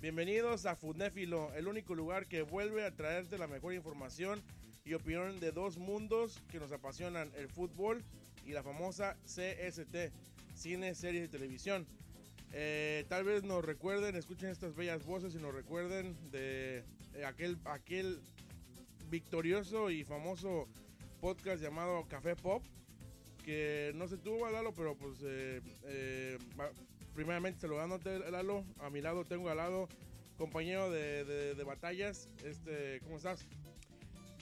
Bienvenidos a Fudnéfilo, el único lugar que vuelve a traerte la mejor información y opinión de dos mundos que nos apasionan, el fútbol y la famosa CST, cine, series y televisión. Eh, tal vez nos recuerden, escuchen estas bellas voces y nos recuerden de eh, aquel, aquel victorioso y famoso podcast llamado Café Pop, que no se tuvo Lalo, pero pues eh, primeramente saludándote Lalo, a mi lado tengo al lado compañero de, batallas, este, ¿cómo estás?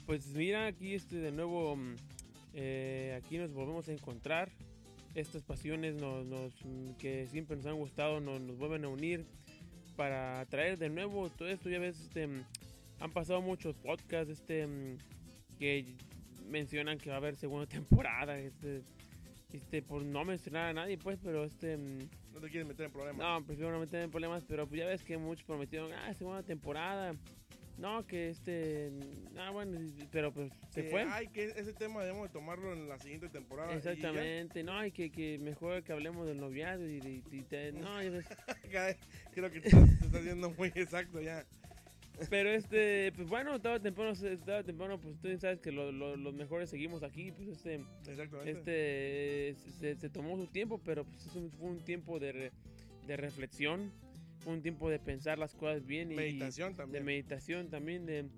Pues mira, aquí este de nuevo, mm, eh, aquí nos volvemos a encontrar. Estas pasiones nos, mm, que siempre nos han gustado nos, vuelven a unir para traer de nuevo todo esto. Ya ves, este, mm, han pasado muchos podcasts este, que mencionan que va a haber segunda temporada. Este, este, por no mencionar a nadie, pues, pero este... No te quieres meter en problemas. no, prefiero no meterme en problemas, pero pues ya ves que muchos prometieron, ah, segunda temporada. No, que este. Ah, bueno, pero pues se Que, fue. Ay, que ese tema debemos de tomarlo en la siguiente temporada. y. Exactamente, no, y que, que mejor que hablemos del noviazgo y, de- y te- no, ya ves. Creo que te estás, te estás yendo muy exacto ya. Pero este, pues bueno, estaba temprano, estaba temprano, pues tú sabes que lo- lo- los mejores seguimos aquí, pues este, este, se, se tomó su tiempo, pero pues fue un tiempo de, de reflexión, fue un tiempo de pensar las cosas bien y Meditación de también. meditación también de,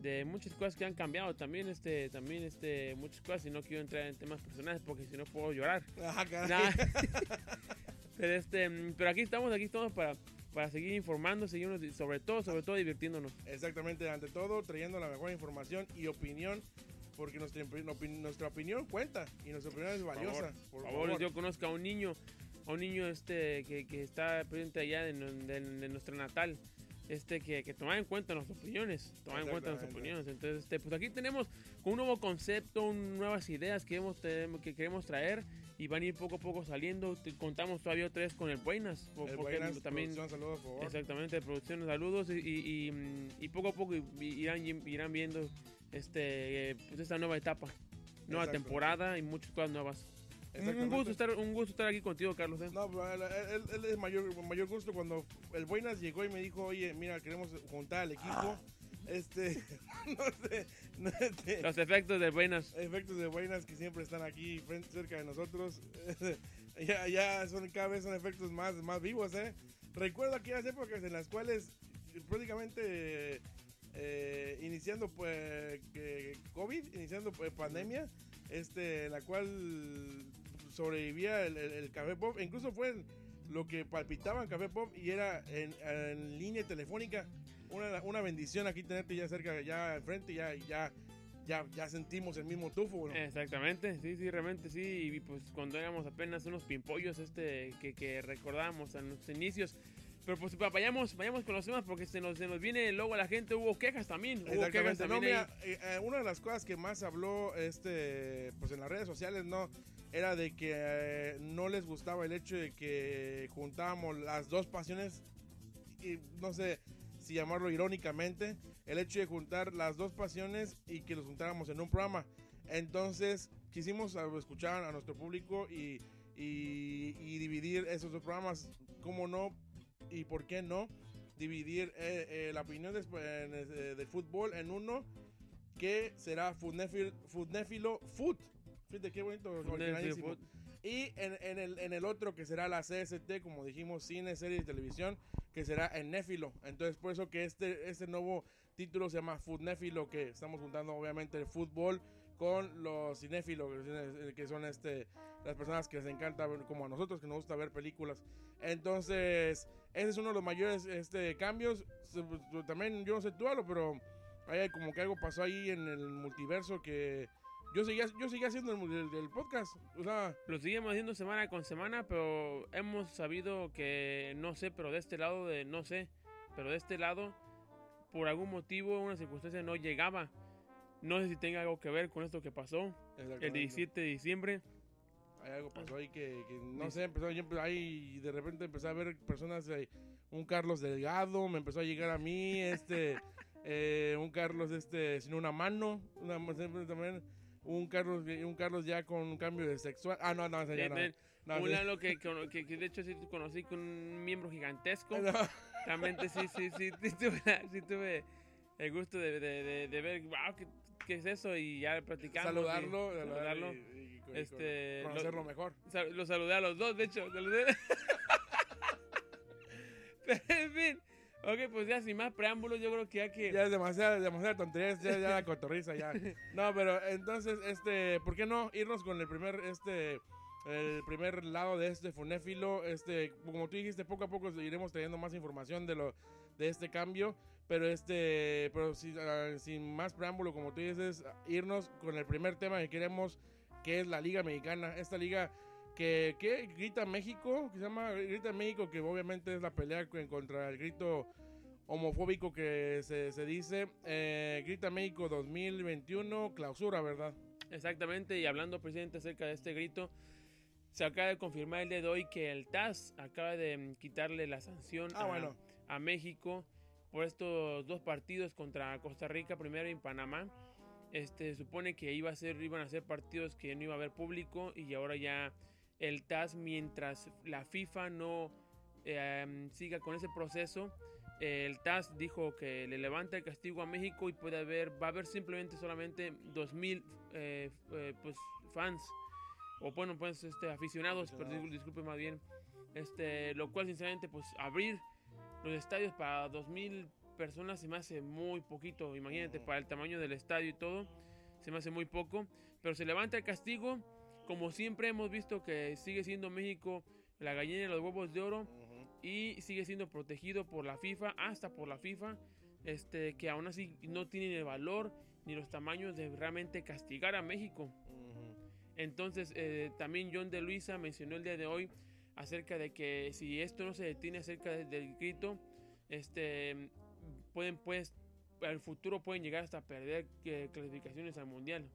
de muchas cosas que han cambiado también este también este muchas cosas y no quiero entrar en temas personales porque si no puedo llorar Ajá, caray. Nah. pero este pero aquí estamos aquí estamos para para seguir informando seguirnos sobre todo sobre todo divirtiéndonos Exactamente, ante todo, trayendo la mejor información y opinión, porque nuestra, nuestra opinión cuenta y nuestra opinión es valiosa. Por, por favor, favor. yo conozco a un niño a un niño este que, que está presente allá de, de- de nuestra natal este que, que tomar en cuenta nuestras opiniones tomar en cuenta nuestras opiniones entonces este pues aquí tenemos un nuevo concepto un- nuevas ideas que hemos que queremos traer y van a ir poco a poco saliendo Te- contamos todavía vez con el Buenas El porque Buenas también Producción, saludos, por favor. exactamente producción saludos y, y, y, poco a poco irán irán viendo este pues esta nueva etapa nueva Exacto. temporada y muchas cosas nuevas un gusto estar un gusto estar aquí contigo Carlos ¿eh? No, él, él- es mayor, mayor gusto cuando el Buenas llegó y me dijo, oye, mira, queremos juntar al equipo. Este, no sé, no, este, los efectos de buenas efectos de Buenas que siempre están aquí cerca de nosotros. ya, ya son cada vez son efectos más, más vivos, ¿eh? Recuerdo aquellas épocas en las cuales prácticamente eh, iniciando pues COVID, iniciando pues, pandemia, este, la cual sobrevivía el, el- el Café Pop, incluso fue lo que palpitaba en Café Pop y era en, en línea telefónica. Una, una bendición aquí tenerte ya cerca, ya enfrente, ya, ya, ya, ya sentimos el mismo tufo. ¿no? exactamente sí sí realmente sí y pues cuando éramos apenas unos pimpollos este que, que recordábamos a nuestros inicios pero pues va- vayamos vayamos con los temas porque se nos, se nos viene luego a la gente hubo quejas también hubo quejas. No, también ahí. mira, eh, eh, una de las cosas que más habló este, pues en las redes sociales, no, era de que eh, no les gustaba el hecho de que juntábamos las dos pasiones y no sé si llamarlo irónicamente, el hecho de juntar las dos pasiones y que los juntáramos en un programa. Entonces quisimos escuchar a nuestro público y, y- y dividir esos dos programas, cómo no y por qué no dividir eh, eh, la opinión de, eh, del fútbol en uno que será Foodnéfilo Food. Fíjate qué bonito. Y en, en el, en el otro que será la CST, como dijimos, cine, serie y televisión, que será en Néfilo. Entonces, por eso que este, este nuevo título se llama Foodnéfilo, que estamos juntando obviamente el fútbol con los cinéfilos, que son- son este, las personas que les encanta, como a nosotros, que nos gusta ver películas. Entonces, ese es uno de los mayores este, cambios. Pues, También, yo no sé tú, Alo, pero hay como que algo pasó ahí en el multiverso que yo seguía, yo seguía haciendo el, el- el podcast. O sea, Lo seguimos haciendo semana con semana, pero hemos sabido que no sé, pero de este lado de no sé, pero de este lado por algún motivo, una circunstancia no llegaba. No sé si tenga algo que ver con esto que pasó el 17 de diciembre. Hay algo pasó ahí que, que no sé, empezó yo ahí de repente empecé a ver personas, eh, un Carlos Delgado, me empezó a llegar a mí, este, eh, un Carlos este sin una mano, una, también un Carlos, un Carlos ya con un cambio de sexual. Ah, no, no, ya no. No, un. Lalo que, que, que- de hecho sí conocí con un miembro gigantesco. No. realmente sí, sí, sí, sí tuve, el gusto de, de, ver, wow, ¿qué, es eso? Y ya platicamos. Saludarlo, saludarlo. Y, este, conocerlo mejor. lo saludé a los dos, de hecho. Pero en fin. Ok, pues ya sin más preámbulos, yo creo que ya que... Ya es demasiada, demasiada tontería, ya, ya la cotorriza, ya. No, pero entonces, este, ¿por qué no irnos con el primer, este, el primer lado de este funéfilo? Este, como tú dijiste, poco a poco iremos teniendo más información de lo, de este cambio, pero este, pero sin, ah, sin más preámbulo, como tú dices, irnos con el primer tema que queremos, que es la Liga Mexicana, esta liga que, que, grita México, que se llama Grita México, que obviamente es la pelea contra el grito homofóbico que se, se dice. Eh, grita México 2021, clausura, ¿verdad? Exactamente, y hablando presidente acerca de este grito, se acaba de confirmar el día de hoy que el TAS acaba de mm, quitarle la sanción ah, a, a, México por estos dos partidos contra Costa Rica, primero en Panamá. Este supone que iba a ser, iban a ser partidos que no iba a haber público y ahora ya el TAS mientras la FIFA no em, siga con ese proceso. El TAS dijo que le levanta el castigo a México y puede haber, va a haber simplemente solamente 2.000 eh, eh, pues, fans o bueno pues este, aficionados, pero disculpe más bien, este, lo cual sinceramente pues abrir los estadios para 2.000 personas se me hace muy poquito, imagínate para el tamaño del estadio y todo, se me hace muy poco, pero se levanta el castigo como siempre hemos visto que sigue siendo México la gallina de los huevos de oro y sigue siendo protegido por la FIFA, hasta por la FIFA, este, que aún así no tienen el valor ni los tamaños de realmente castigar a México. Entonces, eh, también John de Luisa mencionó el día de hoy acerca de que si esto no se detiene acerca del grito, este, pueden, pues, al futuro pueden llegar hasta perder eh, clasificaciones al mundial.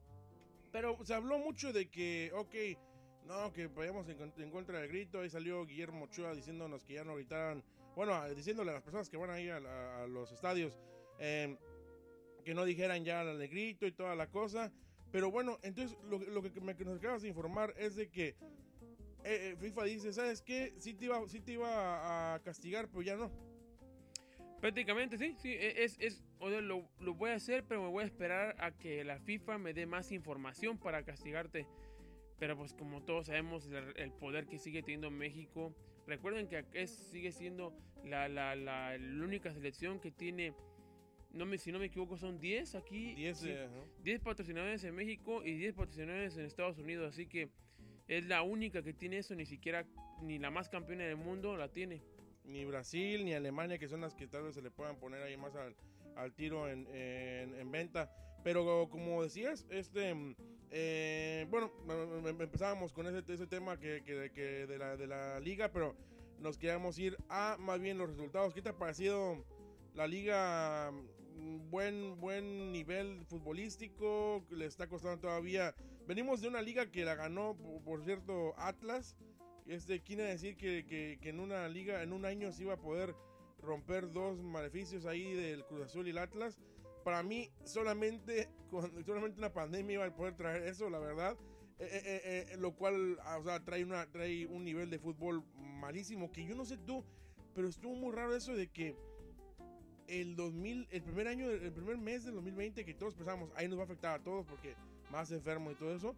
Pero se habló mucho de que, ok, no, que vayamos en, contra del grito. Ahí salió Guillermo Ochoa diciéndonos que ya no gritaran, bueno, diciéndole a las personas que van a ir a, los estadios em, que no dijeran ya el grito y toda la cosa. Pero bueno, entonces lo, que me, nos acabas de informar es de que eh, eh, FIFA dice, ¿sabes qué? Sí te, iba, sí te iba a castigar, pero ya no. Prácticamente, sí, sí, e, es, lo, lo, voy a hacer, pero me voy a esperar a que la FIFA me dé más información para castigarte. Pero pues como todos sabemos, el, poder que sigue teniendo México, recuerden que es, sigue siendo la, la, la, única selección que tiene, no me, si no me equivoco, son 10 aquí. 10 10 patrocinadores en México y 10 patrocinadores en Estados Unidos, así que es la única que tiene eso, ni siquiera, ni la más campeona del mundo la tiene ni Brasil ni Alemania, que son las que tal vez se le puedan poner ahí más al, al tiro en, en, venta. Pero como decías, este, eh, bueno, empezábamos con ese, ese tema que, que, que, de, la, de la liga, pero nos queríamos ir a más bien los resultados. ¿Qué te ha parecido la liga? Mm, buen, buen nivel futbolístico, le está costando todavía. Venimos de una liga que la ganó, por cierto, Atlas este, quiere decir que, que, en una liga, en un año se iba a poder romper dos maleficios ahí del Cruz Azul y el Atlas. Para mí, solamente, con, solamente una pandemia iba a poder traer eso, la verdad. Eh, eh, eh, lo cual, ah, o sea, trae, una, trae un nivel de fútbol malísimo. Que yo no sé tú, pero estuvo muy raro eso de que el 2000, el primer año, el primer mes del 2020, que todos pensamos, ahí nos va a afectar a todos porque más enfermo y todo eso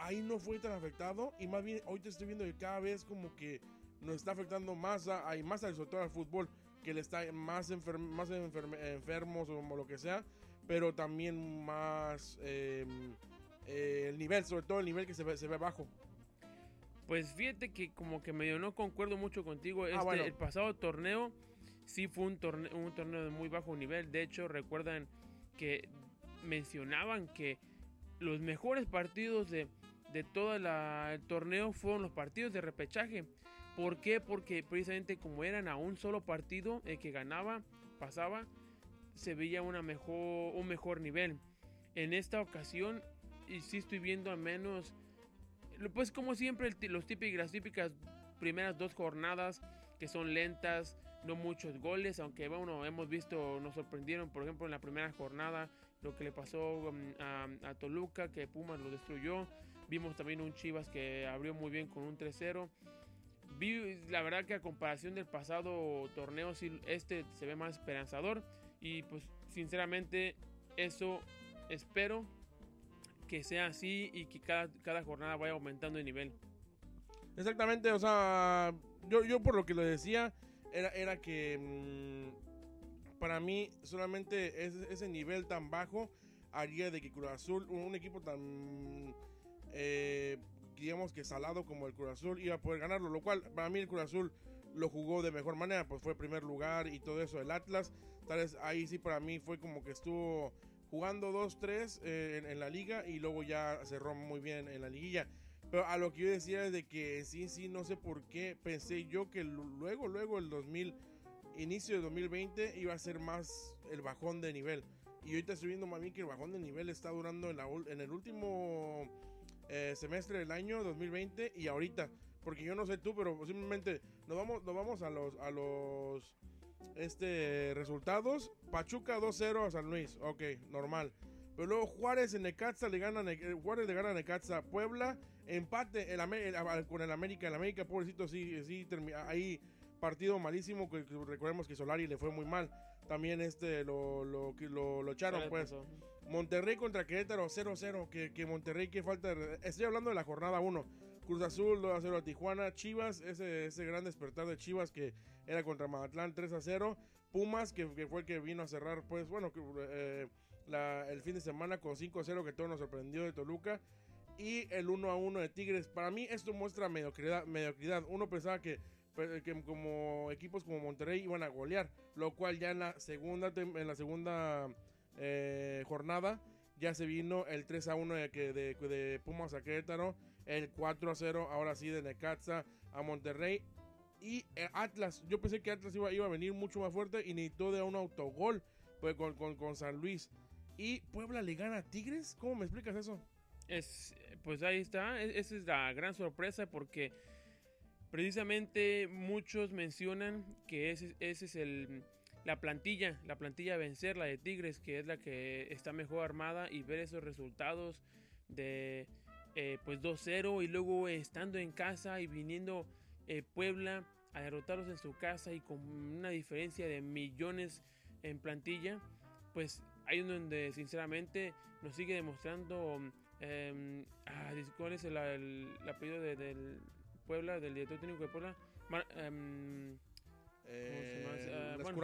ahí no fue tan afectado y más bien hoy te estoy viendo que cada vez como que nos está afectando más, a, más al, todo al fútbol, que le está más, más enfermos o lo que sea, pero también más em, eh, el nivel, sobre todo el nivel que se ve, se ve bajo. Pues fíjate que como que medio no concuerdo mucho contigo. Ah, este, El pasado torneo sí fue un torneo, un torneo de muy bajo nivel. De hecho, recuerdan que mencionaban que los mejores partidos de, de todo el torneo fueron los partidos de repechaje. ¿Por qué? Porque precisamente como eran a un solo partido, el que ganaba, pasaba, se veía una mejor, un mejor nivel. En esta ocasión, y sí estoy viendo al menos, pues como siempre, los típicos, las típicas primeras dos jornadas que son lentas, no muchos goles, aunque bueno, hemos visto, nos sorprendieron, por ejemplo, en la primera jornada, lo que le pasó mm, a, a Toluca, que Pumas lo destruyó. Vimos también un Chivas que abrió muy bien con un 3-0. La verdad que a comparación del pasado torneo, este se ve más esperanzador. Y pues sinceramente eso espero que sea así y que cada, cada jornada vaya aumentando de nivel. Exactamente, o sea, yo, yo por lo que lo decía, era, era que mm, para mí solamente ese, nivel tan bajo haría de que Cruz Azul, un, un equipo tan, eh, digamos que salado como el Cruz Azul, iba a poder ganarlo, lo cual para mí el Cruz Azul lo jugó de mejor manera, pues fue primer lugar y todo eso, el Atlas, tal vez ahí sí para mí fue como que estuvo jugando 2-3 eh, en, en la liga y luego ya cerró muy bien en la liguilla. Pero a lo que yo decía es de que sí, sí, no sé por qué pensé yo que lu- luego, luego el 2000, inicio de 2020 iba a ser más el bajón de nivel. Y ahorita estoy viendo más que el bajón de nivel está durando en, la en el último eh, semestre del año 2020 y ahorita. Porque yo no sé tú, pero simplemente nos vamos, nos vamos a los, a los este, resultados. Pachuca 2-0 a San Luis. Ok, normal. Pero luego Juárez en Necaxa le gana, eh, Juárez le gana a Necaxa. Puebla, empate el el- a- con el América. El América, pobrecito, sí, sí, ahí partido malísimo. Que, recordemos que Solari le fue muy mal. También este lo, lo, lo, lo echaron, ¿Qué les pues. pasó? Monterrey contra Querétaro 0-0. Que, que Monterrey, que falta. de- Estoy hablando de la jornada 1. Cruz Azul 2-0 a Tijuana. Chivas, ese, ese gran despertar de Chivas que era contra Mazatlán 3-0. Pumas, que, fue el que vino a cerrar, pues bueno, que, eh, el fin de semana con 5-0 que todo nos sorprendió de Toluca. Y el 1-1 de Tigres. Para mí esto muestra mediocridad. mediocridad. Uno pensaba que, que como equipos como Monterrey iban a golear. Lo cual ya en la segunda, en la segunda eh, jornada ya se vino el 3 a 1 de, de, de Pumas a Querétaro, el 4 a 0 ahora sí de Necaxa a Monterrey y eh, Atlas. Yo pensé que Atlas iba, iba a venir mucho más fuerte y necesitó de un autogol pues, con, con, con San Luis. ¿Y Puebla le gana a Tigres? ¿Cómo me explicas eso? Es, pues ahí está, e- esa es la gran sorpresa porque precisamente muchos mencionan que ese, ese es el, la plantilla, la plantilla vencer, la de Tigres, que es la que está mejor armada y ver esos resultados de eh, pues 2-0 y luego estando en casa y viniendo eh, Puebla a derrotarlos en su casa y con una diferencia de millones en plantilla, pues ahí es donde sinceramente nos sigue demostrando eh, ah, ¿cuál es el, el- el apellido de- del Puebla, del director técnico de Puebla? Em, Eh? Ah, bueno.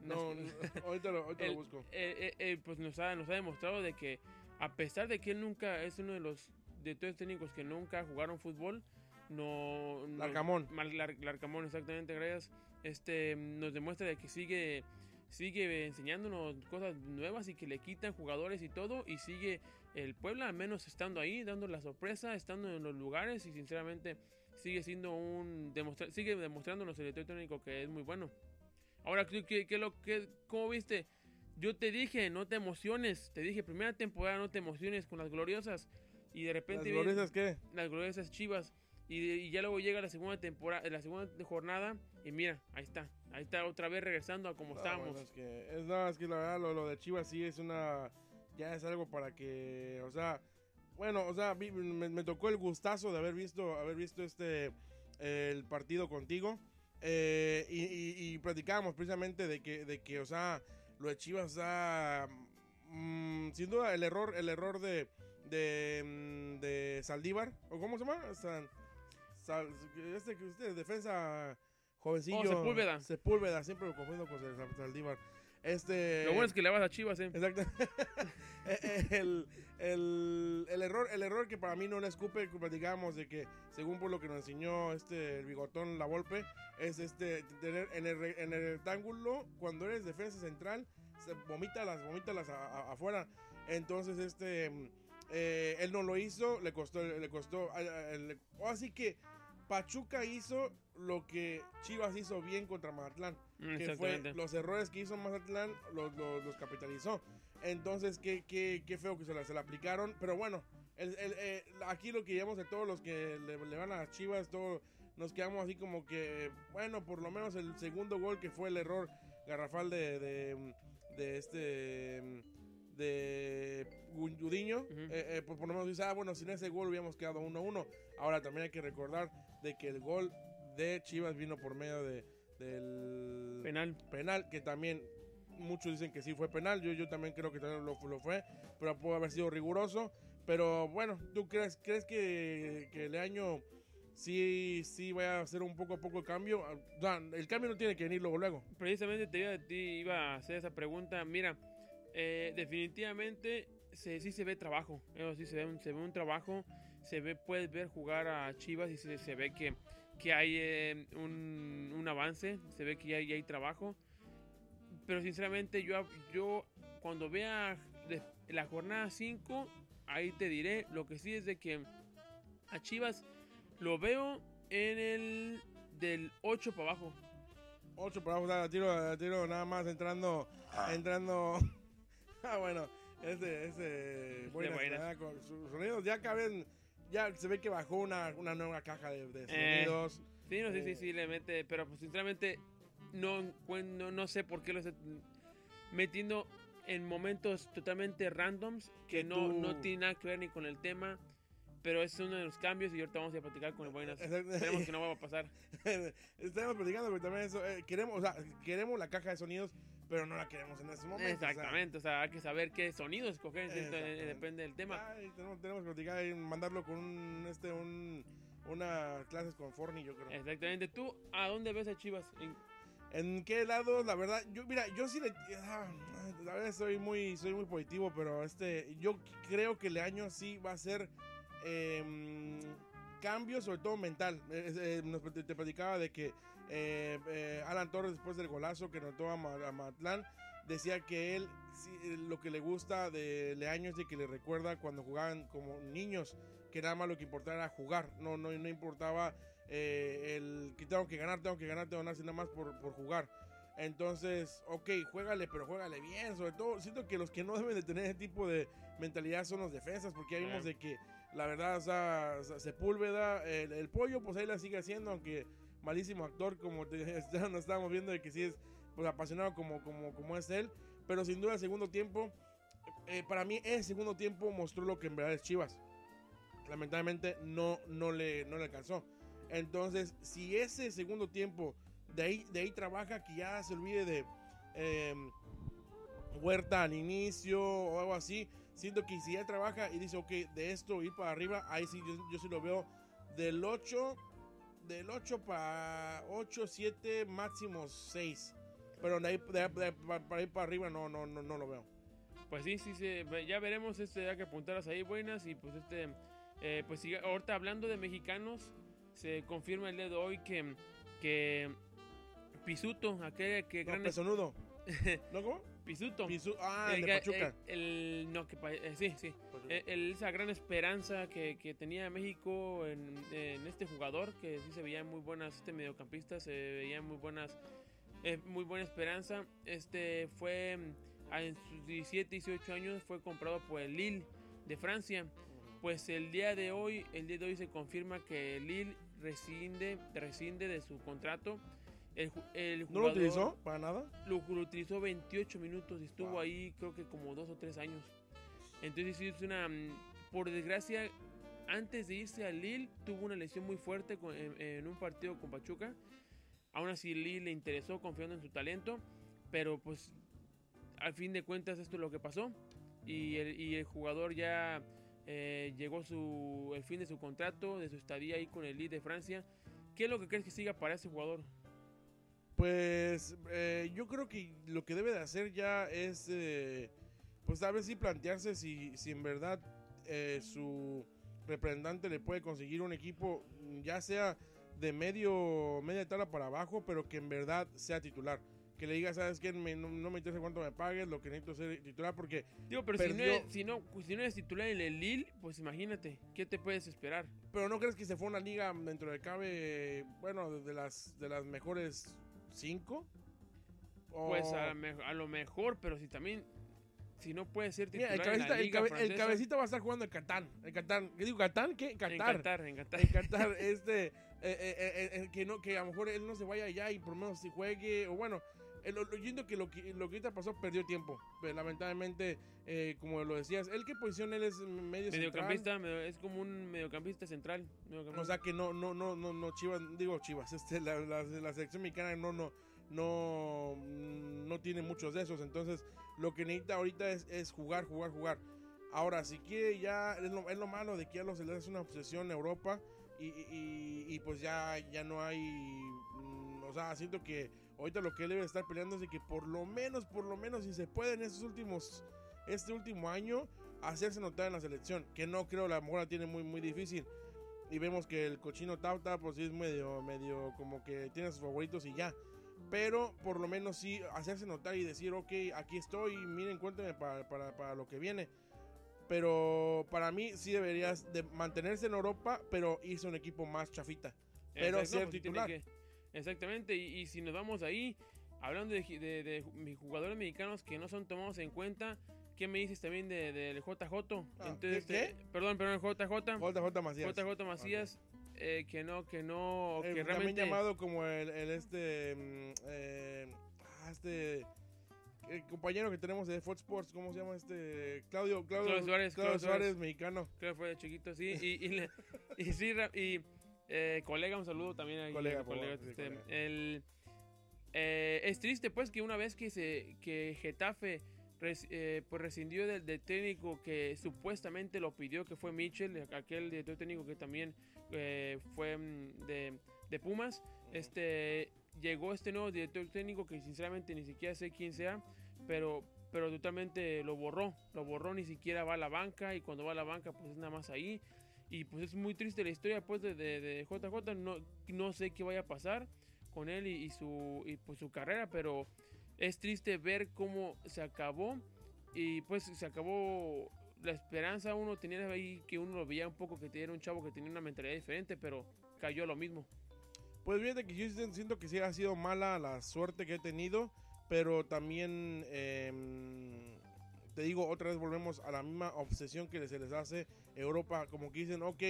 No, no, ahorita lo, ahorita lo el- busco. eh, eh, eh, pues nos ha, nos ha demostrado de que a pesar de que él nunca es uno de los directores técnicos que nunca jugaron fútbol, no... no- Larcamón. Mar- Lar- Larcamón, exactamente, gracias. Este, nos demuestra de que sigue, sigue enseñándonos cosas nuevas y que le quitan jugadores y todo y sigue el Puebla al menos estando ahí, dando la sorpresa, estando en los lugares y sinceramente sigue siendo un demostra sigue demostrándonos el director técnico que es muy bueno. Ahora, ¿qué, qué, lo que, ¿cómo viste? Yo te dije, no te emociones. Te dije, primera temporada, no te emociones con las gloriosas. Y de ¿Las repente viene- gloriosas qué? las gloriosas chivas. Y, y ya luego llega la segunda temporada, la segunda jornada. Y mira, ahí está. Ahí está otra vez regresando a como No, estábamos. bueno, es que, es, no, es que la verdad lo, lo de Chivas sí es una... Ya es algo para que, o sea... Bueno, o sea, vi- me, me tocó el gustazo de haber visto, haber visto este... el partido contigo. eh, y, y, y platicábamos precisamente de que, de que, o sea, lo de Chivas, o sea... mm, sin duda el error, el error de... De, mm, de Saldívar, o cómo se llama? San- Sal- este, este defensa jovencillo. Oh, Sepúlveda. Sepúlveda, siempre lo confundo con Sal- Saldívar. Este. Lo bueno es que le vas a chivas, eh. Exacto. El, el, el error, el error que para mí no le escupe, que platicábamos de que, según por lo que nos enseñó este el bigotón La Volpe, es este tener en el, en el rectángulo, cuando eres defensa central, se vomítalas, vomítalas a- a- afuera. Entonces, este eh, él no lo hizo, le costó, le costó. le- Así que Pachuca hizo lo que Chivas hizo bien contra Mazatlán que fue los errores que hizo Mazatlán los, los, los capitalizó. Entonces, qué, qué, qué feo que se la, se la aplicaron. Pero bueno, el, el, eh, aquí lo que llevamos de todos los que le, le van a las Chivas, todo, nos quedamos así como que, bueno, por lo menos el segundo gol que fue el error garrafal de, de, de este de Gudiño, eh, eh, pues por lo menos dice, ah, bueno, sin ese gol hubiéramos quedado 1-1. Ahora también hay que recordar de que el gol de Chivas vino por medio de, del Penal. penal, que también muchos dicen que sí fue penal, yo, yo también creo que también lo, lo fue, pero pudo haber sido riguroso. Pero bueno, ¿tú crees, crees que, que Leaño sí, sí vaya a hacer un poco a poco el cambio? Sea, el cambio no tiene que venir luego, luego. Precisamente te iba, te iba a hacer esa pregunta. Mira, eh, definitivamente se, sí se ve trabajo. Eso sí se ve un, se ve un trabajo. Se ve, puedes ver jugar a Chivas y se, se ve que, que hay eh, un, un avance. Se ve que ya hay trabajo. Pero sinceramente yo, yo cuando vea la jornada 5, ahí te diré. Lo que sí es de que a Chivas lo veo en el del 8 para abajo. 8 para abajo, tiro, tiro nada más entrando, entrando. ah, bueno, ese, ese, buenas, buenas. ah, con sus sonidos ya caben, ya se ve que bajó una, una nueva caja de, de Eh. sonidos. Sí, no, sí, sí, Eh. sí, le mete, pero pues sinceramente no, no, no sé por qué lo está metiendo en momentos totalmente randoms que no, tú- no tiene nada que ver ni con el tema, pero es uno de los cambios y ahorita vamos a platicar con el Buenas. Esperemos que no va a pasar. Estamos platicando que también eso, eh, queremos, o sea, queremos la caja de sonidos, pero no la queremos en este momento. o sea, Exactamente, o sea, hay que saber qué sonido escoger. Eh, Exactamente. depende del tema. ay, tenemos, tenemos que platicar y mandarlo con un, este, un, una clases con Forni, yo creo. Exactamente. ¿Tú a dónde ves a Chivas? En- ¿En qué lado? La verdad, yo, mira, yo sí le. ah, la verdad, soy muy, soy muy positivo, pero este. Yo creo que el año sí va a ser. em, cambio, sobre todo mental. Eh, te, platicaba de que eh, eh, Alan Torres, después del golazo que notó a Matlán, decía que él sí, eh, lo que le gusta de Leaño es de que le recuerda cuando jugaban como niños, que nada más lo que importaba era jugar, no, no, no importaba eh, el que tengo que ganar, tengo que ganar, tengo que ganar, nada más por, por jugar. Entonces, ok, juégale, pero juégale bien. Sobre todo, siento que los que no deben de tener ese tipo de mentalidad son los defensas, porque ya vimos de que la verdad, o sea, Sepúlveda, el, el pollo, pues ahí la sigue haciendo, aunque malísimo actor, como te, ya nos estábamos viendo de que sí es pues, apasionado como, como, como es él. Pero sin duda, el segundo tiempo, eh, para mí, el segundo tiempo mostró lo que en verdad es Chivas. Lamentablemente no, no, le, no le alcanzó. Entonces, si ese segundo tiempo de ahí, de ahí trabaja, que ya se olvide de eh, Huerta al inicio o algo así, siento que si ya trabaja y dice, ok, de esto ir para arriba, ahí sí, yo, yo sí lo veo del 8, del 8 para 8, 7, máximo 6. Pero de ahí, de- de- pa- para ir para arriba no, no, no, no lo veo. Pues sí, sí, sí, ya veremos, este, ya que apuntaras ahí buenas y pues este, eh, pues ahorita hablando de mexicanos, se confirma el día de hoy que, que Pisuto, aquel que No, gran pesonudo. ¿No cómo? Pisuto, Pisu- ah, el el, de Pachuca. el- el- no, que eh, sí, sí, Eh, el- esa gran esperanza que, que tenía México en, en este jugador, que sí se veía muy buenas, este mediocampista, se veía muy buenas, eh, muy buena esperanza. Este fue mm, en sus 17, 18 años, fue comprado por el Lille de Francia. Pues el día de hoy, el día de hoy se confirma que Lille rescinde, rescinde de su contrato. El, el ¿No lo jugador utilizó para nada? lo, lo utilizó 28 minutos y estuvo Wow. ahí creo que como dos o tres años. Entonces sí es una, mm, por desgracia, antes de irse al Lille tuvo una lesión muy fuerte con- en, en un partido con Pachuca. Aún así Lille le interesó confiando en su talento, pero pues al fin de cuentas esto es lo que pasó y el, y el jugador ya eh, llegó su, el fin de su contrato, de su estadía ahí con el Lille de Francia. ¿Qué es lo que crees que siga para ese jugador? Pues eh, yo creo que lo que debe de hacer ya es, eh, pues a ver si plantearse si, si en verdad eh, su representante le puede conseguir un equipo, ya sea de medio, media tabla para abajo, pero que en verdad sea titular. Que le diga, sabes que no, no me interesa cuánto me pagues, lo que necesito es ser titular porque Digo, pero si no, Perdió. es, si, no, si no eres titular en el Lille, pues imagínate, ¿qué te puedes esperar? Pero no crees que se fue una liga dentro de cabe, bueno, de las de las mejores cinco. Pues a, a lo mejor, pero si también, si no puedes ser Mira, titular el cabecita, en la el, liga cabe- el francesa, cabecita va a estar jugando en Catán. En Catán. ¿Qué digo? ¿Catán? ¿Qué? en Qatar. Qatar, en Qatar. En Qatar, este, eh, eh, eh, que, no, que a lo mejor él no se vaya allá y por lo menos si juegue, o bueno, yo siento que lo, que lo que ahorita pasó perdió tiempo. Pero lamentablemente, eh, como lo decías, ¿él qué posición él es? Medio central. Mediocampista, medio- es como un mediocampista central. mediocampista. O sea que no, no, no, no, no, Chivas, digo Chivas, este, la, la, la selección mexicana no, no, no, no tiene muchos de esos. Entonces, lo que necesita ahorita es, es jugar, jugar, jugar. Ahora, si quiere ya, es lo, es lo malo de que ya los se les hace una obsesión en Europa y, y- y- y pues ya, ya no hay, mm, o sea, siento que ahorita lo que él debe estar peleando es de que por lo menos, por lo menos, si se puede en estos últimos, este último año, hacerse notar en la selección, que no creo la mejor la tiene muy, muy difícil. Y vemos que el cochino Tauta, pues sí es medio, medio como que tiene sus favoritos y ya. Pero por lo menos sí hacerse notar y decir, ok, aquí estoy, miren, cuéntenme para, para, para lo que viene. Pero para mí sí deberías de mantenerse en Europa, pero irse a un equipo más chafita. Pero Exacto, ser titular. Exactamente, y, y si nos vamos ahí, hablando de, de- de ju- jugadores mexicanos que no son tomados en cuenta, ¿qué me dices también de- del JJ? Ah, Entonces, ¿qué- este, perdón, perdón, el JJ. JJ Macías. JJ Macías, eh, que no, que no, que también realmente... llamado como el, el este, mm, eh, ah, este, el compañero que tenemos de Fox Sports, ¿cómo se llama este? Claudio, Claudio, Claudio Suárez, Claudio Claudio Suárez, Suárez. mexicano. Creo que fue de chiquito, sí. Y, y, le- y sí, y eh, colega, un saludo también ahí. Colega, favor, este, colega. el, eh, es triste, pues, que una vez que se que Getafe res- eh, pues rescindió del, del técnico que supuestamente lo pidió, que fue Mitchell, aquel director técnico que también fue mm, de, de Pumas, este llegó este nuevo director técnico que sinceramente ni siquiera sé quién sea, pero pero totalmente lo borró, lo borró, ni siquiera va a la banca y cuando va a la banca pues es nada más ahí y pues es muy triste la historia pues de, de, de JJ, no, no sé qué vaya a pasar con él y, y su, y pues su carrera, pero es triste ver cómo se acabó y pues se acabó la esperanza, uno tenía ahí que uno lo veía un poco que era un chavo que tenía una mentalidad diferente, pero cayó lo mismo. Pues fíjate que yo siento- que sí ha sido mala la suerte que he tenido, pero también em, te digo, otra vez volvemos a la misma obsesión que se les hace Europa, como que dicen, ok,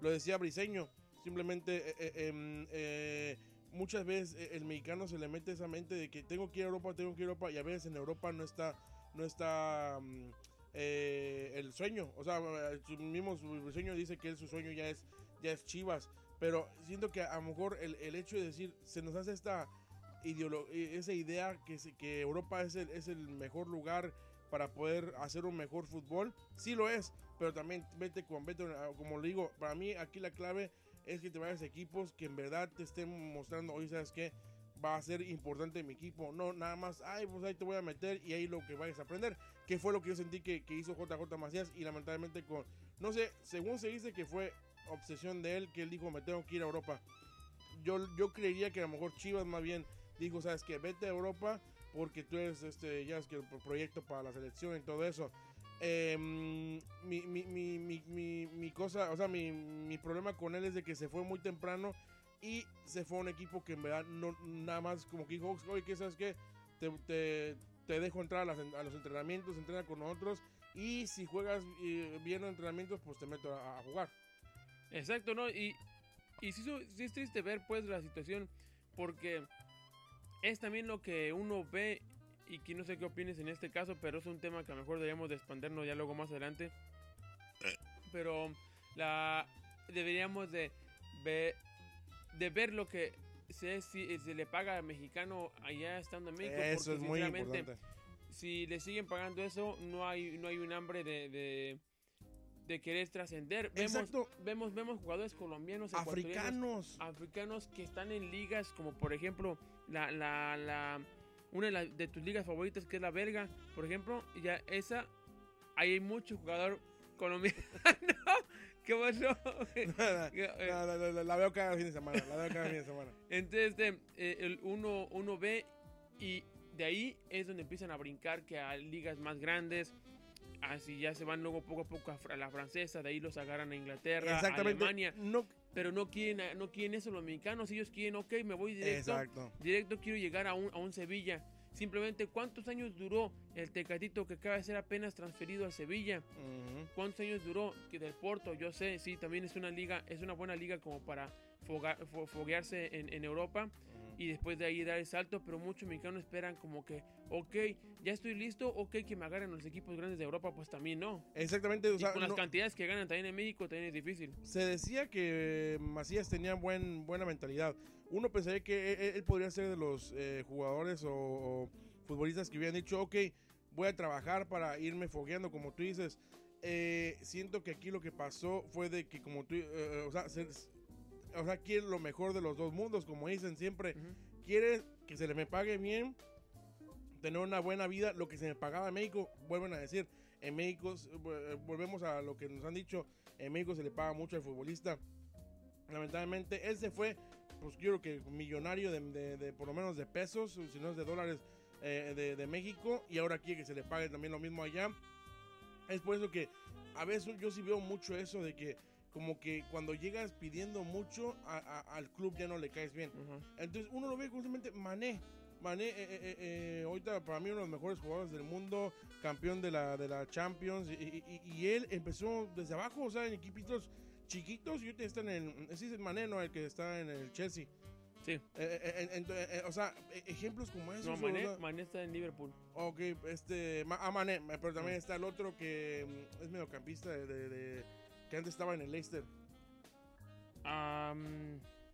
lo decía Briseño, simplemente eh, eh, em, eh, muchas veces eh, el mexicano se le mete esa mente de que tengo que ir a Europa, tengo que ir a Europa, y a veces en Europa no está, no está mm, eh, el sueño, o sea, su mismo Briseño dice que su sueño ya es, ya es Chivas, pero siento que a lo mejor el, el hecho de decir, se nos hace esta esa idea que, que Europa es el, es el mejor lugar para poder hacer un mejor fútbol, sí lo es, pero también vete con, vete, a- como le digo, para mí aquí la clave es que te vayas a equipos que en verdad te estén mostrando, hoy sabes que va a ser importante mi equipo, no nada más, ay, pues ahí te voy a meter y ahí lo que vayas a aprender, que fue lo que yo sentí que, que hizo JJ Macías y lamentablemente con, no sé, según se dice que fue obsesión de él, que él dijo, me tengo que ir a Europa. Yo, yo creería que a lo mejor Chivas más bien dijo, sabes que vete a Europa porque tú eres este, ya es que el pro- proyecto para la selección y todo eso. Eh, mi, mi, mi, mi, mi, cosa, o sea, mi, mi problema con él es de que se fue muy temprano y se fue a un equipo que en verdad no, nada más como que dijo, oye, ¿qué sabes qué? Te, te, te dejo entrar a, las- a los entrenamientos, entrena con nosotros y si juegas eh, bien los entrenamientos, pues te meto a, a jugar. Exacto, ¿no? Y, y sí, sí es triste ver pues la situación porque es también lo que uno ve y que no sé qué opines en este caso, pero es un tema que a lo mejor deberíamos de expandernos ya luego más adelante. Pero la deberíamos de ver, de ver lo que se, si- se le paga al mexicano allá estando en México. Eso porque es muy importante. si le siguen pagando eso, no hay, no hay un hambre de, de, de querer trascender. Vemos, vemos, vemos jugadores colombianos, Africanos. africanos que están en ligas como por ejemplo la, la, la una de, las- de tus ligas favoritas que es la belga, por ejemplo, ya esa ahí hay mucho jugador colombiano. ¿Qué pasó? No, no, no, no, la veo cada fin de semana. La veo cada fin de semana. Entonces, este, eh, el uno, uno ve y de ahí es donde empiezan a brincar que a ligas más grandes. Así ya se van luego poco a poco a, la francesa, de ahí los agarran a Inglaterra, a. Alemania, No, pero no quieren, no quieren eso los mexicanos, ellos quieren, ok, me voy directo, exacto. directo quiero llegar a un, a un Sevilla. Simplemente, ¿cuántos años duró el Tecatito que acaba de ser apenas transferido a Sevilla? ¿Cuántos años duró que del Porto? Yo sé, sí, también es una liga, es una buena liga como para foga- fo- foguearse en, en Europa. Y después de ahí dar el salto, pero muchos mexicanos esperan como que, ok, ya estoy listo, ok, que me agarren los equipos grandes de Europa, pues también no. Exactamente, o Y sea, con las no- cantidades que ganan también en México también es difícil. se decía que Macías tenía buen, buena mentalidad. Uno pensaría que él, él podría ser de los eh, jugadores o, o futbolistas que hubieran dicho, ok, voy a trabajar para irme fogueando, como tú dices. Eh, siento que aquí lo que pasó fue de que, como tú, eh, o sea, se- o sea, quiere lo mejor de los dos mundos, como dicen siempre. Ujú. Quiere que se le me pague bien, tener una buena vida. Lo que se me pagaba en México, vuelven a decir, en México, eh, volvemos a lo que nos han dicho, en México se le paga mucho al futbolista. Lamentablemente, él se fue, pues quiero que millonario de, de- de por lo menos de pesos, si no es de dólares eh, de, de México, y ahora quiere que se le pague también lo mismo allá. Es por eso que a veces yo sí veo mucho eso de que como que cuando llegas pidiendo mucho a- a- al club ya no le caes bien. Ujú. Entonces uno lo ve justamente Mané. Mané, eh, eh, eh, ahorita para mí uno de los mejores jugadores del mundo, campeón de la, de la Champions, y, y- y- él empezó desde abajo, o sea, en equipitos chiquitos, y ahorita está en ese es el Mané, ¿no? El que está en el Chelsea. Sí, Eh, eh, eh, eh, eh, o sea, eh, ejemplos como esos. no, o Mané, sea, Mané está en Liverpool. Ok, este, Ma- ah, Mané, pero también Ah. está el otro que mm, es mediocampista de, de- de- que antes estaba en el Leicester.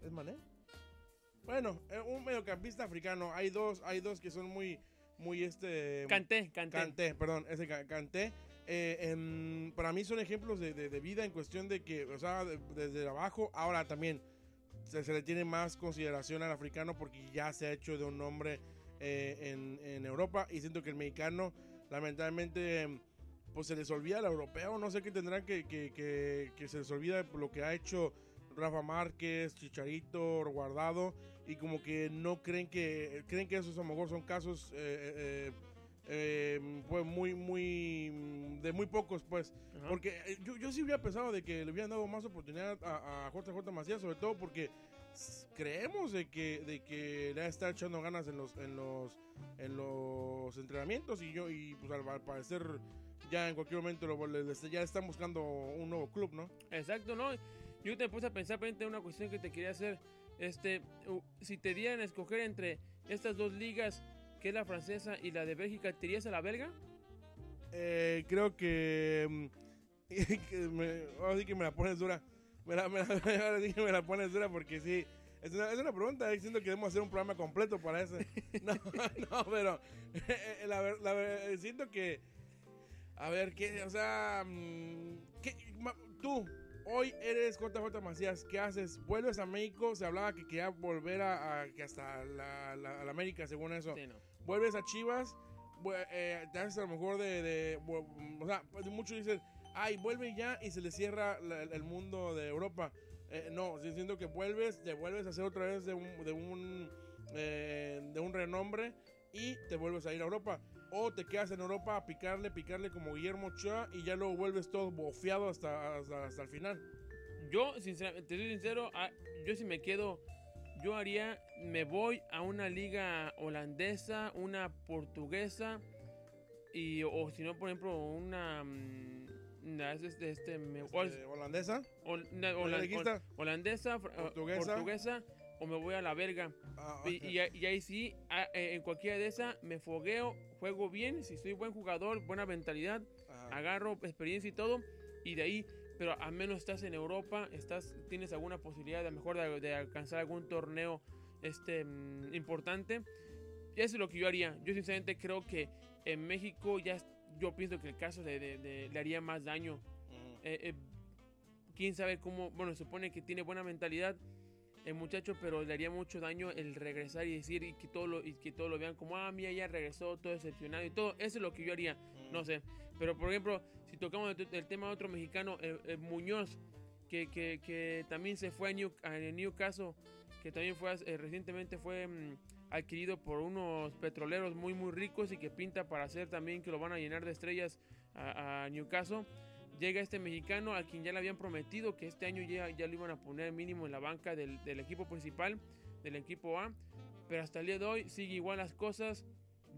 ¿Es Mané? Bueno, eh, un mediocampista africano. Hay dos, hay dos que son muy, muy este. Canté, Canté. Canté, perdón, ese Ca- Canté. Eh, em, para mí son ejemplos de, de- de vida en cuestión de que, o sea, de- desde abajo, ahora también se, se le tiene más consideración al africano porque ya se ha hecho de un nombre eh, en, en Europa y siento que el mexicano, lamentablemente, em, pues se les olvida al europeo, no sé qué tendrán que, que, que, que se les olvida lo que ha hecho Rafa Márquez, Chicharito, Guardado y como que no creen que, creen que esos a lo mejor son casos... eh, eh, eh, pues muy, muy, de muy pocos, pues. Ajá. Porque yo, yo sí hubiera pensado de que le hubieran dado más oportunidad a, a JJ Macías, sobre todo porque creemos de que, de que le está echando ganas en los, en los, en los entrenamientos y yo, y pues al, al parecer ya en cualquier momento lo, ya están buscando un nuevo club, ¿no? Exacto, ¿no? Yo te puse a pensar frente una cuestión que te quería hacer. Este, si te dieran a escoger entre estas dos ligas, que es la francesa y la de Bélgica, ¿te irías a la belga? Eh, creo que, mm, que me, ahora sí que me la pones dura. Me la, me la- ahora sí que me la pones dura porque sí. Es una, es una pregunta, eh, siento que debemos hacer un programa completo para eso. No, no, pero eh, la, ver- la ver- siento que, a ver, ¿qué, o sea, mm, ¿qué- ma- tú, hoy eres JJ Macías, ¿qué haces? ¿Vuelves a México? Se hablaba que quería volver a, a- que hasta la, la- a la América, según eso Sí, no. vuelves a Chivas, eh, te haces a lo mejor de, o sea, pues, muchos dicen, ay, vuelve ya y se le cierra la- el mundo de Europa. Eh, no, siento que vuelves, te vuelves a hacer otra vez de un, de un, eh, de un renombre y te vuelves a ir a Europa. O te quedas en Europa a picarle, picarle como Guillermo Ochoa y ya luego vuelves todo bofeado hasta, hasta, hasta el final. Yo, sinceramente, te soy sincero, ah, yo si me quedo, yo haría, me voy a una liga holandesa, una portuguesa, y, o si no, por ejemplo, una... mm, una- este, este, me- o- Este, holandesa, hol- una- ¿me holan- dijiste? hol- holandesa, fr- Portuguesa. portuguesa, o me voy a la belga. Ah, Y, ahí- y ahí sí, ah, eh, en cualquiera de esas, me fogueo, juego bien, si soy buen jugador, buena mentalidad, Ajá. agarro experiencia y todo, y de ahí, pero al menos estás en Europa, estás, tienes alguna posibilidad de mejor de, de alcanzar algún torneo este, mm, importante. Y eso es lo que yo haría. Yo sinceramente creo que en México ya, yo pienso que el caso de, de- de- le haría más daño. Eh, eh, Quién sabe cómo, bueno, supone que tiene buena mentalidad el muchacho, pero le haría mucho daño el regresar y decir y que todo lo, y que todo lo vean como, ah, mira, ya regresó, todo decepcionado y todo. Eso es lo que yo haría. No sé. Pero por ejemplo, si tocamos el, el tema de otro mexicano, eh, Muñoz, que, que, que también se fue a, New, a Newcastle, que también fue eh, recientemente fue mm, adquirido por unos petroleros muy muy ricos y que pinta para hacer también que lo van a llenar de estrellas a, a Newcastle. Llega este mexicano a quien ya le habían prometido que este año ya, ya lo iban a poner mínimo en la banca del, del equipo principal, del equipo A. Pero hasta el día de hoy sigue igual las cosas.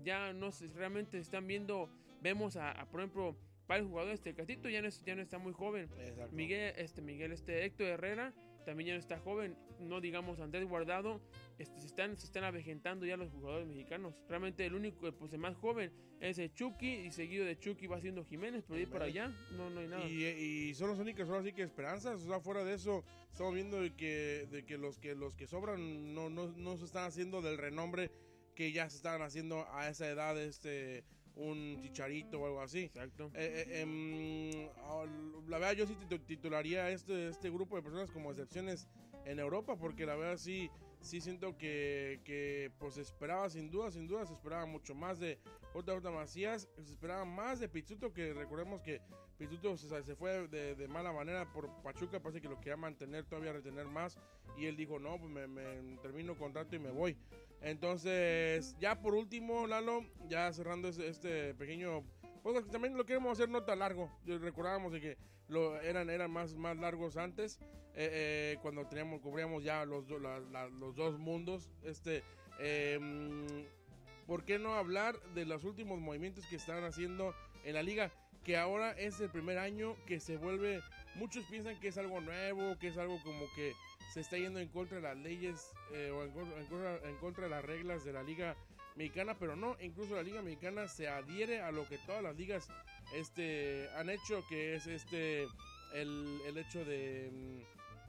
Ya no se, realmente están viendo, vemos a, a, por ejemplo, varios jugadores. Este Catito ya no, es- ya no está muy joven. Exacto. Miguel, este, Miguel, este Héctor Herrera también ya no está joven. No digamos Andrés Guardado, este, se, están, se están avejentando ya los jugadores mexicanos. Realmente el único, pues el más joven es el Chucky y seguido de Chucky va siendo Jiménez, pero ahí para allá no, no hay nada. Y, y son las únicas, ahora sí que esperanzas. O sea, fuera de eso, estamos viendo de que, de que los que los que sobran no, no, no se están haciendo del renombre que ya se estaban haciendo a esa edad, este un chicharito o algo así. Exacto. Eh, eh, em, la verdad, yo sí titu- titularía este, este grupo de personas como excepciones en Europa, porque la verdad sí, sí siento que, que pues esperaba sin duda, sin duda, se esperaba mucho más de JJ Macías, se esperaba más de Pizzuto, que recordemos que Pizzuto se, se fue de, de mala manera por Pachuca, parece que lo quería mantener, todavía retener más, y él dijo, no, pues me, me termino contrato y me voy. Entonces, ya por último, Lalo, ya cerrando este, este pequeño también lo queremos hacer no tan largo. Recordábamos de que lo, eran, eran más, más largos antes, eh, eh, cuando teníamos, cubríamos ya los, do- la- los dos mundos. Este, mm, ¿Por qué no hablar de los últimos movimientos que están haciendo en la liga? Que ahora es el primer año que se vuelve, muchos piensan que es algo nuevo, que es algo como que se está yendo en contra de las leyes eh, o en contra- en contra de las reglas de la liga mexicana, pero no, incluso la liga mexicana se adhiere a lo que todas las ligas este, han hecho, que es este el, el hecho de mm,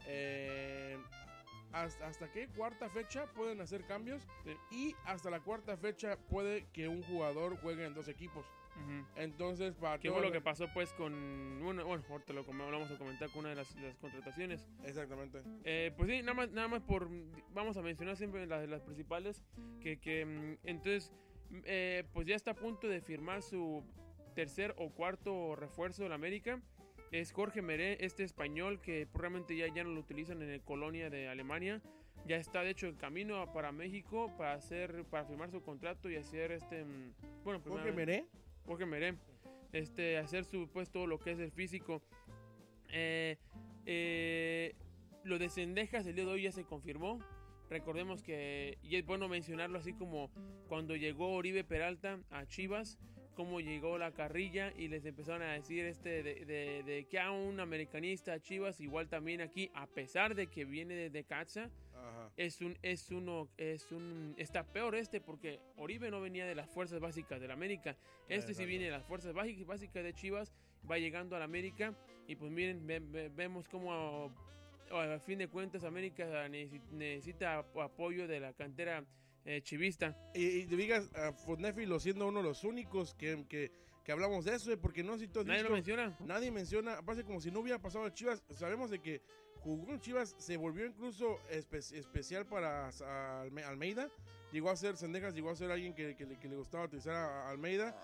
eh, hasta, hasta qué cuarta fecha pueden hacer cambios Sí. y hasta la cuarta fecha puede que un jugador juegue en dos equipos. Entonces, para ¿Qué fue lo la- que pasó pues con, bueno, bueno ahorita lo, lo vamos a comentar con una de las, las contrataciones. Exactamente. Eh, pues sí, nada más, nada más por, vamos a mencionar siempre las, las principales, que, que mm, entonces, mm, eh, pues ya está a punto de firmar su tercer o cuarto refuerzo de la América. Es Jorge Meré, este español que probablemente ya, ya no lo utilizan en el Colonia de Alemania. Ya está de hecho en camino para México para hacer, para firmar su contrato y hacer este, mm, bueno, Jorge Meré. Jorge Meré, este, hacer su pues todo lo que es el físico. Eh, eh, lo de Cendejas el día de hoy ya se confirmó. Recordemos que, y es bueno mencionarlo así como cuando llegó Oribe Peralta a Chivas, cómo llegó la carrilla y les empezaron a decir este de que a un americanista a Chivas, igual también aquí, a pesar de que viene desde Caxa, Ajá. es un es uno es un está peor este porque Oribe no venía de las fuerzas básicas del América este sí viene de las fuerzas bási- básicas de Chivas va llegando al América y pues miren ve- ve- vemos como a, a fin de cuentas América necesi- necesita ap- apoyo de la cantera eh, chivista Y, y digas, a Fotnéfilo siendo uno de los únicos que, que, que hablamos de eso, eh, porque no si tú has nadie lo menciona nadie menciona, pasa como si no hubiera pasado a Chivas. Sabemos de que jugó en Chivas, se volvió incluso espe- especial para Alme- Almeida. Llegó a ser Sendejas, llegó a ser alguien que, que le, que le gustaba utilizar a, a Almeida.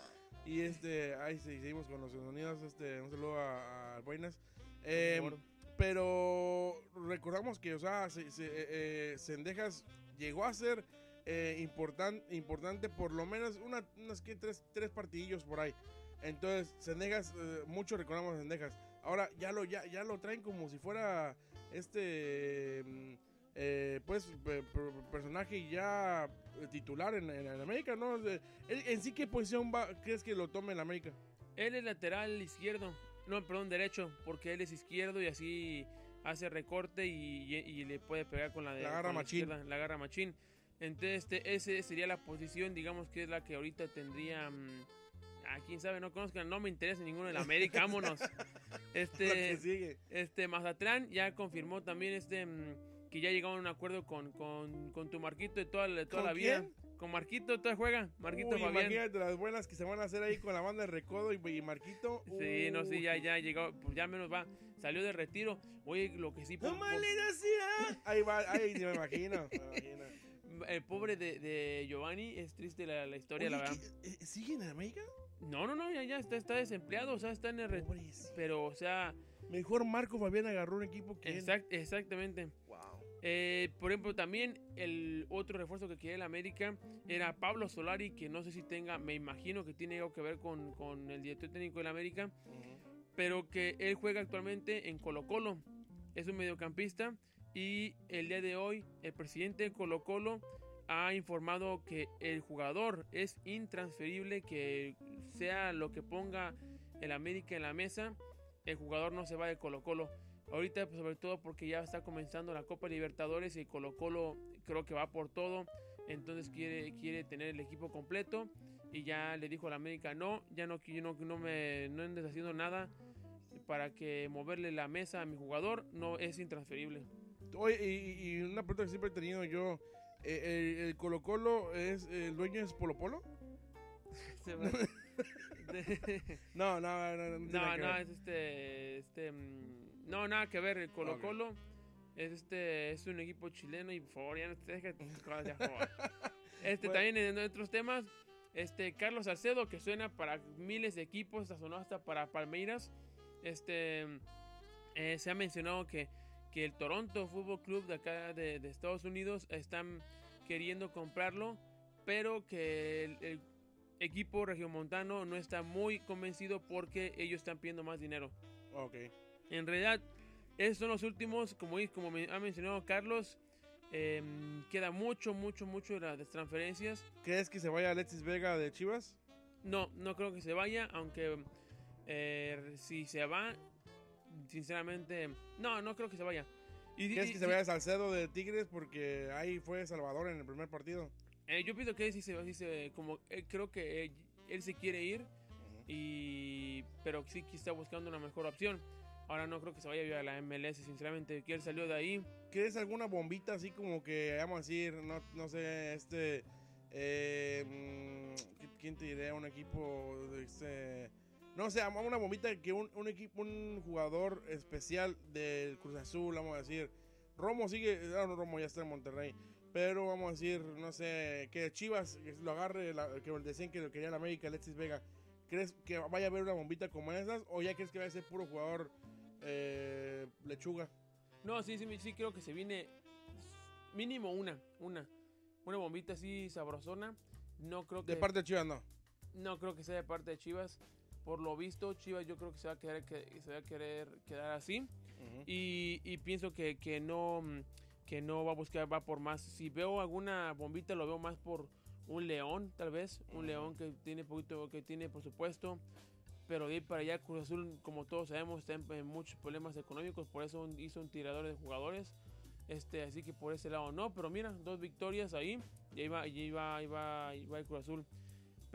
Y este, ahí sí, seguimos con los sonidos. Este, un saludo a, a Buenas. Eh, Por- pero recordamos que, o sea, se, se- eh, eh, Sendejas llegó a ser eh, importan- importante por lo menos una, unas que tres, tres partidillos por ahí. Entonces, Sendejas, eh, mucho recordamos a Sendejas. Ahora ya lo, ya, ya lo traen como si fuera este, mm, eh, pues, pe- pe- personaje ya titular en, en, en América, ¿no? ¿En, en sí qué posición va, crees que lo tome en América? Él es lateral izquierdo, no, perdón, derecho, porque él es izquierdo y así hace recorte y, y- y le puede pegar con la de La agarra con machín. la agarra machín. Entonces, este, ese sería la posición, digamos que es la que ahorita tendría. mm, a quién sabe, no conozcan, no me interesa ninguno de la América, vámonos. Este, sigue. este Mazatlán ya confirmó también este mm, que ya llegaron a un acuerdo con, con, con tu Marquito de toda, la- toda ¿Con la vida. quién? Con Marquito, toda juega. Marquito Uy, Fabián. imagínate las buenas que se van a hacer ahí con la banda de Recodo y, y Marquito. Sí, no, sí, Uy. ya, ya llegó, pues ya menos va, salió de retiro. Oye, lo que sí, po- ¡No po- maldita sea! Ahí va, ahí me imagino. Me imagino. el pobre de, de Giovanni, es triste la, la historia, la Oye, verdad. ¿qué- eh, ¿Siguen en América? No, no, no, ya, ya está, está desempleado, o sea, está en el. Pobrecito. Pero, o sea, Mejor Marco Fabián agarró un equipo que él. exact- exactamente. Wow. Eh, por ejemplo, también el otro refuerzo que quería el América era Pablo Solari, que no sé si tenga, me imagino que tiene algo que ver con, con el director técnico del América, pero que él juega actualmente en Colo Colo. Es un mediocampista y el día de hoy el presidente de Colo Colo ha informado que el jugador es intransferible, que sea lo que ponga el América en la mesa, el jugador no se va de Colo Colo. Ahorita, pues, sobre todo porque ya está comenzando la Copa Libertadores y Colo Colo creo que va por todo. Entonces quiere, quiere tener el equipo completo. Y ya le dijo a la América, no, ya no, no, no me no andes haciendo nada para que moverle la mesa a mi jugador. No es intransferible. Oye, y, y una pregunta que siempre he tenido yo. Eh, ¿El, el Colo Colo es el dueño es Polo Polo? De- No, no, no, no. No, no, es este, este, mm, no, nada que ver, el Colo. Colo es este, es un equipo chileno y por favor, ya no te dejes por favor. Este, Bueno. también en otros temas, este, Carlos Salcedo, que suena para miles de equipos, hasta sonó hasta para Palmeiras, este, eh, se ha mencionado que, que el Toronto Fútbol Club de acá de, de Estados Unidos están queriendo comprarlo, pero que el, el equipo regiomontano no está muy convencido porque ellos están pidiendo más dinero. Ok. En realidad, esos son los últimos, como, como me ha mencionado Carlos, eh, queda mucho, mucho, mucho de las transferencias. ¿Crees que se vaya Alexis Vega de Chivas? No, no creo que se vaya, aunque eh, si se va, sinceramente, no, no creo que se vaya. Y, ¿Crees y- que se vaya Salcedo de Tigres? Porque ahí fue Salvador en el primer partido. eh, yo pienso que sí se, sí se- como eh, creo que eh, él se quiere ir, y pero sí que está buscando una mejor opción. Ahora no creo que se vaya a la MLS, sinceramente, que él salió de ahí. ¿Crees alguna bombita así como que, vamos a decir, no, no sé, este... eh, mm, ¿Quién te diré? Un equipo de este... No sé, una bombita que un, un equipo, un jugador especial del Cruz Azul, vamos a decir. Romo sigue, ah, no, Romo ya está en Monterrey. Pero vamos a decir, no sé, que Chivas lo agarre, la- que decían que lo quería la América, Alexis Vega. ¿Crees que vaya a haber una bombita como esas? ¿O ya crees que va a ser puro jugador eh, lechuga? No, sí, sí, sí creo que se viene mínimo una, una, una bombita así sabrosona. No creo que De parte de Chivas, no. no creo que sea de parte de Chivas. Por lo visto, Chivas yo creo que se va a quedar que, se va a querer quedar así. Y, y pienso que, que no que no va a buscar va por más. Si veo alguna bombita lo veo más por un león, tal vez, un león que tiene poquito que tiene por supuesto. Pero de ahí para allá Cruz Azul, como todos sabemos, está en, en muchos problemas económicos, por eso hizo un tirador de jugadores. Este, así que por ese lado no, pero mira, dos victorias ahí, y ahí va, y ahí va, ahí va, ahí va el Cruz Azul.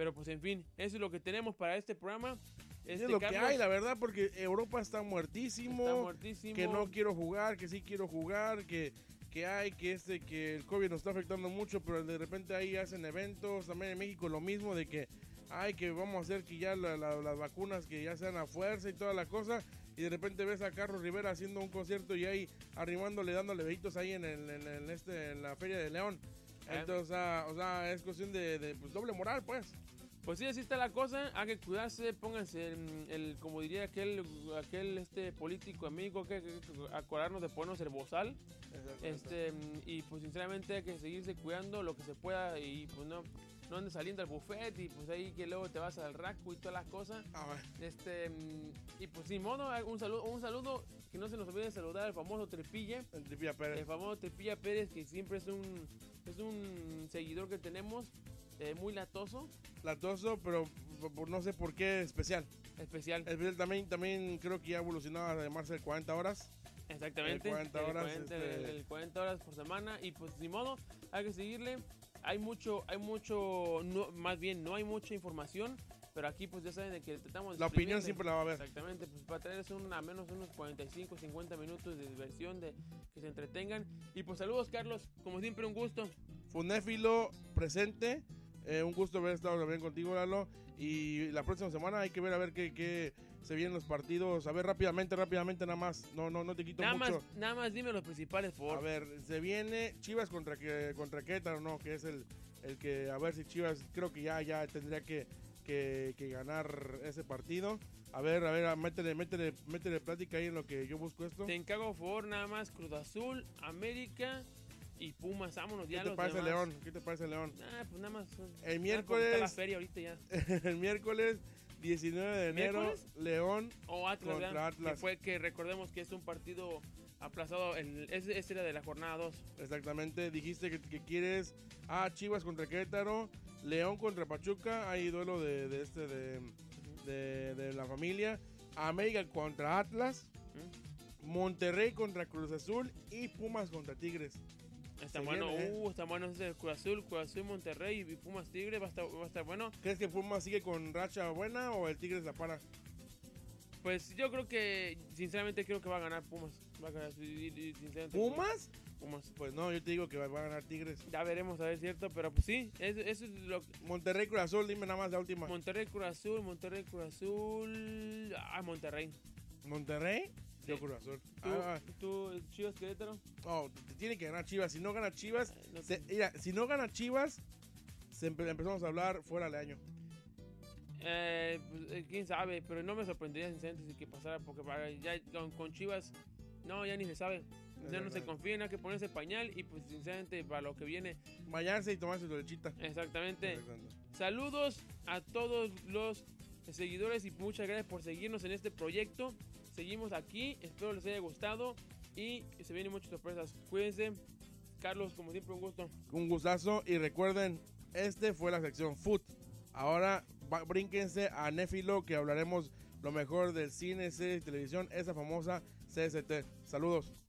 Pero pues en fin, eso es lo que tenemos para este programa. Este, es lo que hay, la verdad, porque Europa está muertísimo. está muertísimo. que no quiero jugar, que sí quiero jugar, que, que hay, que este, que el COVID nos está afectando mucho, pero de repente ahí hacen eventos, también en México lo mismo, de que ay, que vamos a hacer que ya la- la- las vacunas que ya sean a fuerza y toda la cosa, y de repente ves a Carlos Rivera haciendo un concierto y ahí arrimándole, dándole besitos ahí en, el, en, el- este, en la Feria de León. Entonces, o sea, o sea, es cuestión de, de, pues, doble moral, pues. Pues sí, así está la cosa. Hay que cuidarse, pónganse el, el- como diría aquel, aquel este político amigo, que, que- que acordarnos de ponernos el bozal. Este, y pues sinceramente hay que seguirse cuidando lo que se pueda y pues no, no andes saliendo al buffet y pues ahí que luego te vas al raco y todas las cosas. Ah, bueno. Este, mm, y pues sin modo, un saludo, un saludo que no se nos olvide saludar al famoso Trepille, El Tripilla Pérez. el famoso Trepilla Pérez que siempre es un, es un seguidor que tenemos, eh, muy latoso, Latoso, pero no sé por qué especial. especial. Especial también, también creo que ya ha evolucionado a llamarse el 40 horas. Exactamente. El 40 horas, 40, este- el- el 40 horas por semana. Y pues ni modo, hay que seguirle. Hay mucho, hay mucho, no- más bien no hay mucha información. Pero aquí pues ya saben de que tratamos de La opinión siempre la va a haber. Exactamente, pues para traerles un, a menos unos 45, 50 minutos de diversión, de que se entretengan. Y pues saludos Carlos, como siempre un gusto. Funéfilo presente. Eh, un gusto haber estado también contigo, Lalo. Y la próxima semana hay que ver a ver qué, qué se vienen los partidos. A ver rápidamente, rápidamente nada más. No, no, no te quito Nada mucho. más, nada más dime los principales, por A ver, se viene Chivas contra que contra no, que es el, el que a ver si Chivas creo que ya ya tendría que, que, que ganar ese partido. A ver, a ver, métele, métele, métele plática ahí en lo que yo busco esto. Te encargo por favor nada más Cruz Azul, América y Pumas. Vámonos ¿Qué ya te los parece demás. León? ¿Qué te parece León? Ah, pues nada más. El está la miércoles, feria ahorita ya. el miércoles 19 de enero. León O Atlas, Contra. Atlas. Que fue que recordemos que es un partido aplazado. Ese, ese era de la jornada 2. Exactamente, dijiste que, que quieres a Chivas contra Querétaro, León contra Pachuca, hay duelo de, de este de, de, de la familia, América contra Atlas, Monterrey contra Cruz Azul y Pumas contra Tigres. Está bueno, viene, ¿eh? uh, está bueno ese Cruz Azul, Cruz Azul, Monterrey y Pumas Tigre, va a estar, va a estar bueno. ¿Crees que Pumas sigue con racha buena o el Tigres la para? Pues yo creo que, sinceramente, creo que va a ganar Pumas. Va a ganar, sinceramente, ¿Pumas? Pumas. Pues no, yo te digo que va va a ganar Tigres. Ya veremos, a ver, cierto, pero pues sí, eso, eso es lo que... Monterrey Cruz Azul, dime nada más la última. Monterrey, Cruz Azul, Monterrey, Cruz Azul... Ah, Monterrey. Monterrey, yo. Cruz Azul. ¿Tú, Ah, tú Chivas Querétaro? oh, te tiene que ganar Chivas. Si no gana Chivas, Eh, no se- mira, si no gana Chivas, se empe- empezamos a hablar fuera de año. Eh, pues, eh, quién sabe, pero no me sorprendería sinceramente si que pasara porque para- ya con, con Chivas no ya ni se sabe. Es Ya no se verdad. confía, hay que ponerse pañal y pues sinceramente para lo que viene, Bañarse y tomarse su lechita. Exactamente. Saludos a todos los seguidores y muchas gracias por seguirnos en este proyecto. Seguimos aquí, espero les haya gustado y se vienen muchas sorpresas. Cuídense. Carlos, como siempre, un gusto. Un gustazo y recuerden, este fue la sección Food. Ahora brínquense a Néfilo que hablaremos lo mejor del cine, series y televisión, esa famosa CST. Saludos.